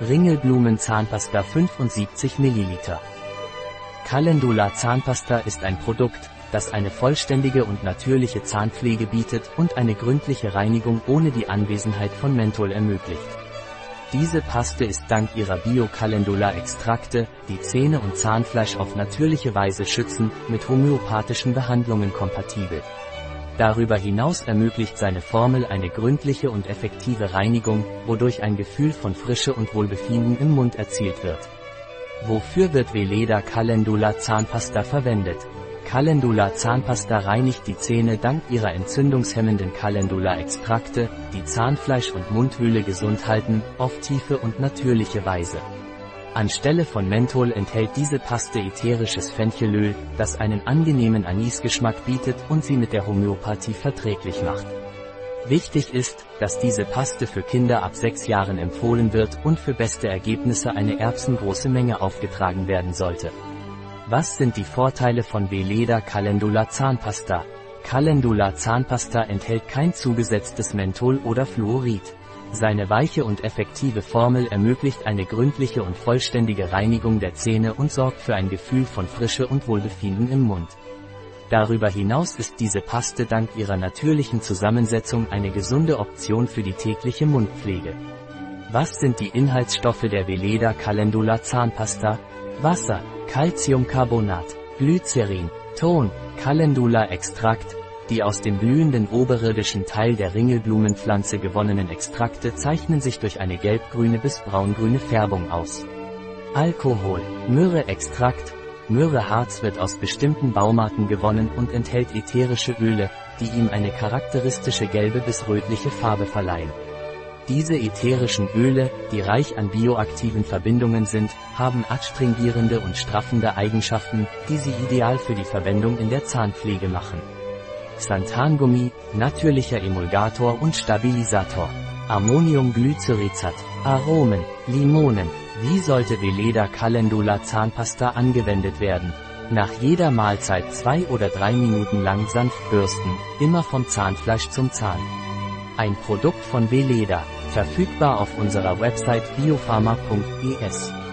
Ringelblumen Zahnpasta 75 ml. Calendula Zahnpasta ist ein Produkt, das eine vollständige und natürliche Zahnpflege bietet und eine gründliche Reinigung ohne die Anwesenheit von Menthol ermöglicht. Diese Paste ist dank ihrer Bio-Calendula-Extrakte, die Zähne und Zahnfleisch auf natürliche Weise schützen, mit homöopathischen Behandlungen kompatibel. Darüber hinaus ermöglicht seine Formel eine gründliche und effektive Reinigung, wodurch ein Gefühl von Frische und Wohlbefinden im Mund erzielt wird. Wofür wird Veleda Calendula Zahnpasta verwendet? Calendula Zahnpasta reinigt die Zähne dank ihrer entzündungshemmenden Calendula-Extrakte, die Zahnfleisch und Mundhöhle gesund halten, auf tiefe und natürliche Weise. Anstelle von Menthol enthält diese Paste ätherisches Fenchelöl, das einen angenehmen Anisgeschmack bietet und sie mit der Homöopathie verträglich macht. Wichtig ist, dass diese Paste für Kinder ab 6 Jahren empfohlen wird und für beste Ergebnisse eine erbsengroße Menge aufgetragen werden sollte. Was sind die Vorteile von Veleda Calendula Zahnpasta? Calendula Zahnpasta enthält kein zugesetztes Menthol oder Fluorid. Seine weiche und effektive Formel ermöglicht eine gründliche und vollständige Reinigung der Zähne und sorgt für ein Gefühl von Frische und Wohlbefinden im Mund. Darüber hinaus ist diese Paste dank ihrer natürlichen Zusammensetzung eine gesunde Option für die tägliche Mundpflege. Was sind die Inhaltsstoffe der Veleda Calendula Zahnpasta? Wasser, Calciumcarbonat, Glycerin, Ton, Calendula Extrakt, die aus dem blühenden oberirdischen Teil der Ringelblumenpflanze gewonnenen Extrakte zeichnen sich durch eine gelbgrüne bis braungrüne Färbung aus. Alkohol, Myrrhe-Extrakt, Myrrheharz wird aus bestimmten Baumarten gewonnen und enthält ätherische Öle, die ihm eine charakteristische gelbe bis rötliche Farbe verleihen. Diese ätherischen Öle, die reich an bioaktiven Verbindungen sind, haben adstringierende und straffende Eigenschaften, die sie ideal für die Verwendung in der Zahnpflege machen. Xanthangummi, natürlicher Emulgator und Stabilisator. Ammoniumglycerizat. Aromen, Limonen. Wie sollte Veleda Calendula Zahnpasta angewendet werden? Nach jeder Mahlzeit zwei oder drei Minuten lang sanft bürsten, immer vom Zahnfleisch zum Zahn. Ein Produkt von Veleda, verfügbar auf unserer Website biopharma.es.